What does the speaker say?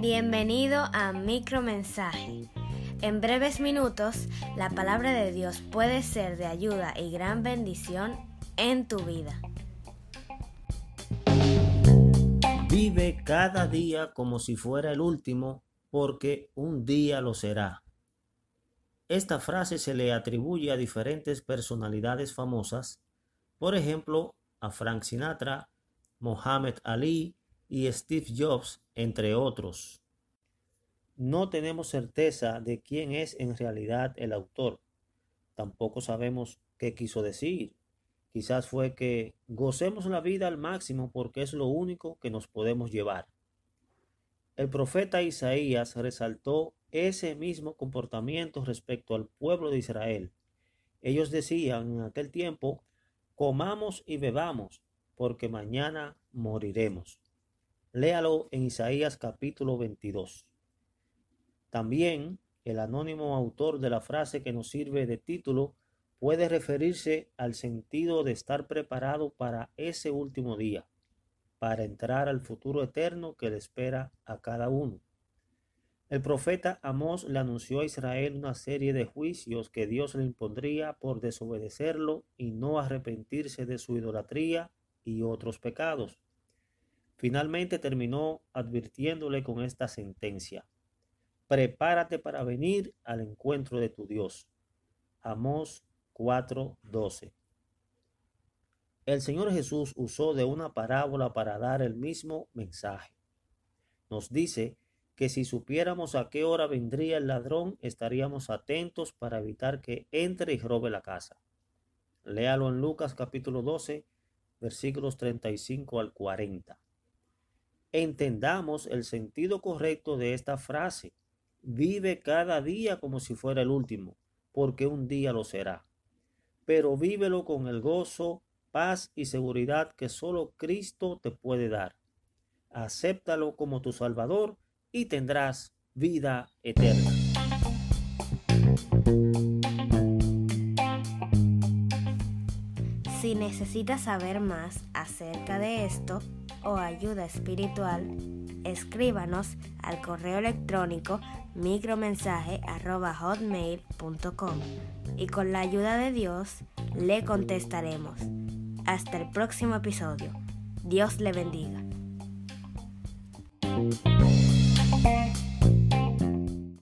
Bienvenido a Micromensaje. En breves minutos, la palabra de Dios puede ser de ayuda y gran bendición en tu vida. Vive cada día como si fuera el último, porque un día lo será. Esta frase se le atribuye a diferentes personalidades famosas, por ejemplo, a Frank Sinatra, Mohammed Ali y Steve Jobs, entre otros. No tenemos certeza de quién es en realidad el autor. Tampoco sabemos qué quiso decir. Quizás fue que gocemos la vida al máximo porque es lo único que nos podemos llevar. El profeta Isaías resaltó ese mismo comportamiento respecto al pueblo de Israel. Ellos decían en aquel tiempo, comamos y bebamos, porque mañana moriremos. Léalo en Isaías capítulo 22. También el anónimo autor de la frase que nos sirve de título puede referirse al sentido de estar preparado para ese último día, para entrar al futuro eterno que le espera a cada uno. El profeta Amós le anunció a Israel una serie de juicios que Dios le impondría por desobedecerlo y no arrepentirse de su idolatría y otros pecados. Finalmente terminó advirtiéndole con esta sentencia. Prepárate para venir al encuentro de tu Dios. Amós 4:12. El Señor Jesús usó de una parábola para dar el mismo mensaje. Nos dice que si supiéramos a qué hora vendría el ladrón, estaríamos atentos para evitar que entre y robe la casa. Léalo en Lucas capítulo 12, versículos 35 al 40. Entendamos el sentido correcto de esta frase. Vive cada día como si fuera el último, porque un día lo será pero vívelo con el gozo, paz y seguridad que solo Cristo te puede dar. Acéptalo como tu Salvador y tendrás vida eterna. Si necesitas saber más acerca de esto o ayuda espiritual, escríbanos al correo electrónico micromensaje.hotmail.com y con la ayuda de Dios le contestaremos. Hasta el próximo episodio. Dios le bendiga.